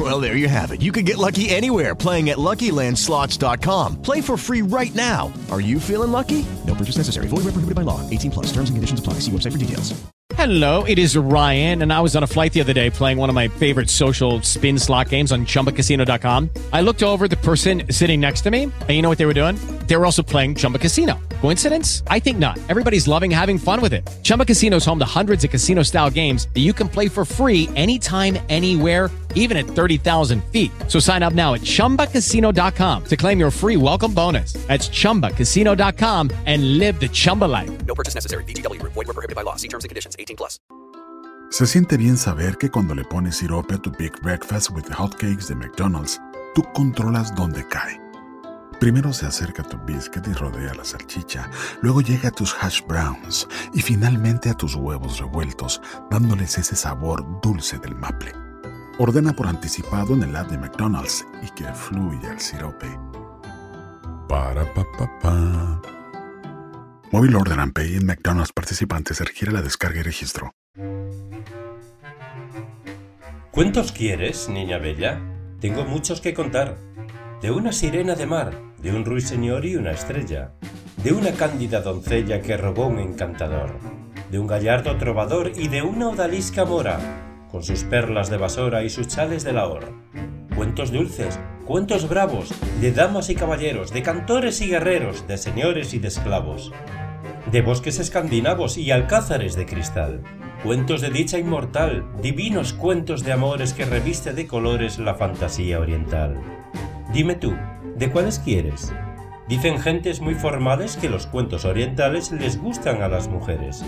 Well, there you have it. You can get lucky anywhere playing at LuckyLandSlots.com. Play for free right now. Are you feeling lucky? No purchase necessary. Void where prohibited by law. 18 plus. Terms and conditions apply. See website for details. Hello, it is Ryan, and I was on a flight the other day playing one of my favorite social spin slot games on ChumbaCasino.com. I looked over the person sitting next to me, and you know what they were doing? They were also playing Chumba Casino. Coincidence? I think not. Everybody's loving having fun with it. Chumba Casino is home to hundreds of casino-style games that you can play for free anytime, anywhere even at 30,000 feet. So sign up now at ChumbaCasino.com to claim your free welcome bonus. That's ChumbaCasino.com and live the Chumba life. No purchase necessary. BGW. Void were prohibited by law. See terms and conditions. 18 plus. Se siente bien saber que cuando le pones sirope a tu Big Breakfast with the Hotcakes de McDonald's, tú controlas dónde cae. Primero se acerca tu biscuit y rodea la salchicha, luego llega a tus hash browns y finalmente a tus huevos revueltos, dándoles ese sabor dulce del maple. Ordena por anticipado en el app de McDonald's y que fluya el sirope. Para pa. Móvil Order and Pay en McDonald's participantes requiere la descarga y registro. ¿Cuántos quieres, niña bella? Tengo muchos que contar. De una sirena de mar, de un ruiseñor y una estrella, de una cándida doncella que robó un encantador, de un gallardo trovador y de una odalisca mora, con sus perlas de basora y sus chales de lahor. Cuentos dulces, cuentos bravos, de damas y caballeros, de cantores y guerreros, de señores y de esclavos, de bosques escandinavos y alcázares de cristal. Cuentos de dicha inmortal, divinos cuentos de amores que reviste de colores la fantasía oriental. Dime tú, ¿de cuáles quieres? Dicen gentes muy formales que los cuentos orientales les gustan a las mujeres.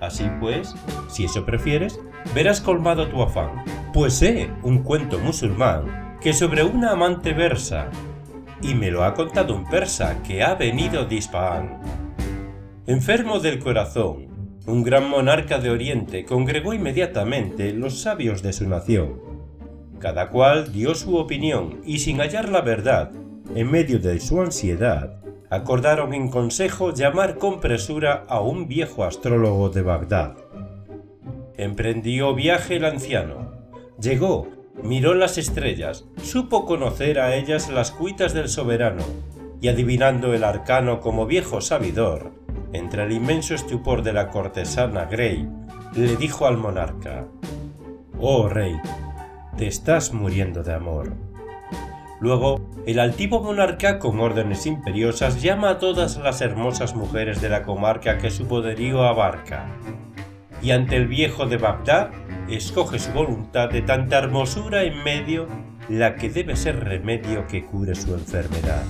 Así pues, si eso prefieres, verás colmado tu afán. Pues sé un cuento musulmán que sobre una amante versa, y me lo ha contado un persa que ha venido de Ispahan. Enfermo del corazón, un gran monarca de Oriente congregó inmediatamente los sabios de su nación. Cada cual dio su opinión y sin hallar la verdad, en medio de su ansiedad, acordaron en consejo llamar con presura a un viejo astrólogo de Bagdad. Emprendió viaje el anciano. Llegó, miró las estrellas, supo conocer a ellas las cuitas del soberano, y adivinando el arcano como viejo sabidor, entre el inmenso estupor de la cortesana Grey, le dijo al monarca, Oh rey, te estás muriendo de amor. Luego, el altivo monarca, con órdenes imperiosas, llama a todas las hermosas mujeres de la comarca que su poderío abarca, y ante el viejo de Bagdad, escoge su voluntad de tanta hermosura en medio, la que debe ser remedio que cure su enfermedad.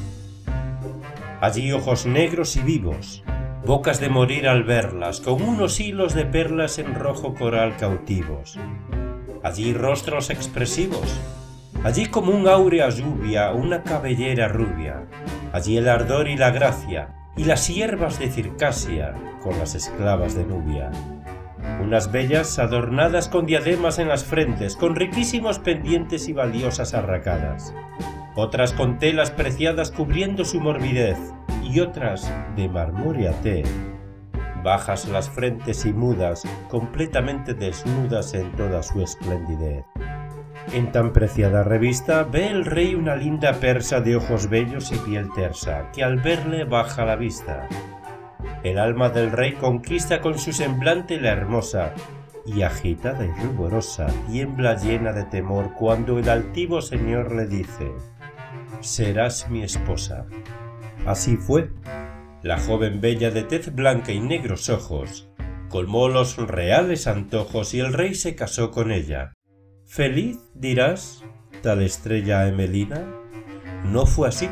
Allí ojos negros y vivos, bocas de morir al verlas, con unos hilos de perlas en rojo coral cautivos. Allí rostros expresivos, allí como un áurea lluvia, una cabellera rubia, allí el ardor y la gracia, y las hierbas de Circasia con las esclavas de Nubia. Unas bellas adornadas con diademas en las frentes, con riquísimos pendientes y valiosas arracadas. Otras con telas preciadas cubriendo su morbidez, y otras de marmórea tez. Bajas las frentes y mudas, completamente desnudas en toda su esplendidez. En tan preciada revista ve el rey una linda persa de ojos bellos y piel tersa, que al verle baja la vista. El alma del rey conquista con su semblante la hermosa, y agitada y ruborosa tiembla llena de temor cuando el altivo señor le dice, Serás mi esposa. Así fue. La joven bella de tez blanca y negros ojos colmó los reales antojos y el rey se casó con ella. ¿Feliz, dirás, tal estrella Emelina? No fue así.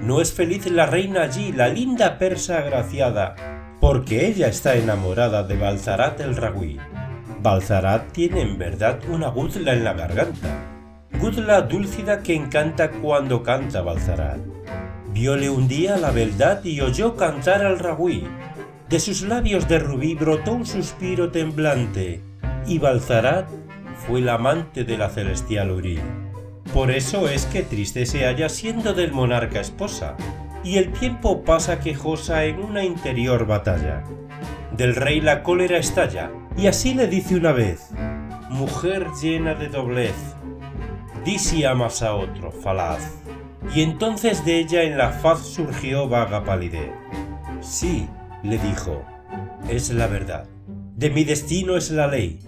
No es feliz la reina allí, la linda persa agraciada, porque ella está enamorada de Balzarat el Ragüí. Balzarat tiene en verdad una guzla en la garganta. Guzla dúlcida que encanta cuando canta Balzarat. Viole un día la beldad y oyó cantar al ragüí. De sus labios de rubí brotó un suspiro temblante, y Balzarat fue el amante de la celestial Uri. Por eso es que triste se halla siendo del monarca esposa, y el tiempo pasa quejosa en una interior batalla. Del rey la cólera estalla, y así le dice una vez, Mujer llena de doblez, di si amas a otro, falaz. Y entonces de ella en la faz surgió vaga palidez. Sí, le dijo, es la verdad. De mi destino es la ley.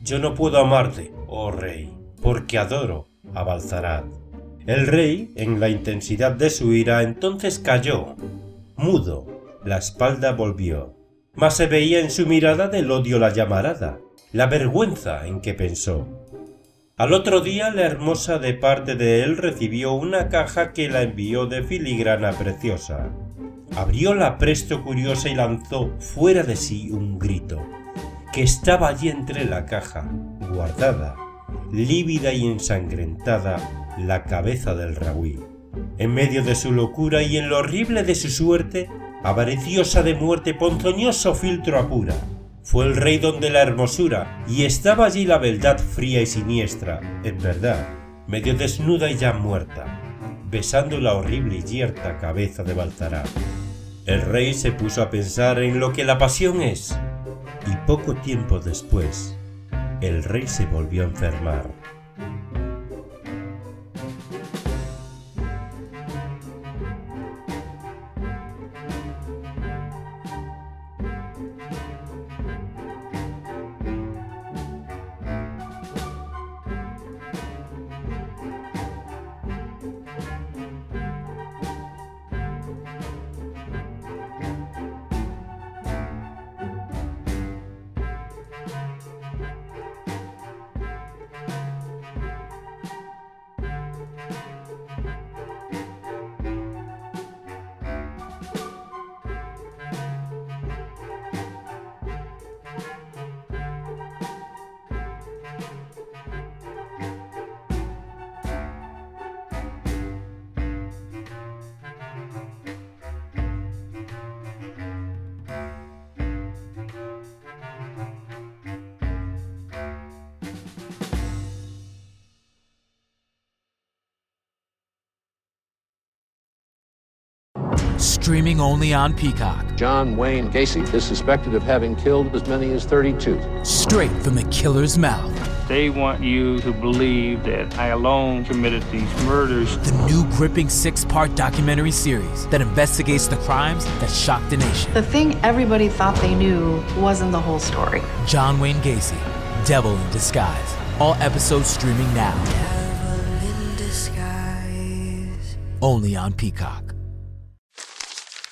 Yo no puedo amarte, oh rey, porque adoro a Balzarat. El rey, en la intensidad de su ira, entonces cayó. Mudo, la espalda volvió. Mas se veía en su mirada del odio la llamarada, la vergüenza en que pensó. Al otro día la hermosa de parte de él recibió una caja que la envió de filigrana preciosa. Abrióla presto curiosa y lanzó fuera de sí un grito, que estaba allí entre la caja, guardada, lívida y ensangrentada, la cabeza del Raúl. En medio de su locura y en lo horrible de su suerte, avariciosa de muerte, ponzoñoso filtro apura. Fue el rey donde la hermosura, y estaba allí la beldad fría y siniestra, en verdad, medio desnuda y ya muerta, besando la horrible y yerta cabeza de Baltará. El rey se puso a pensar en lo que la pasión es, y poco tiempo después, el rey se volvió a enfermar. Streaming only on Peacock. John Wayne Gacy is suspected of having killed as many as 32. Straight from the killer's mouth. They want you to believe that I alone committed these murders. The new gripping six part documentary series that investigates the crimes that shocked the nation. The thing everybody thought they knew wasn't the whole story. John Wayne Gacy, Devil in Disguise. All episodes streaming now. Only on Peacock.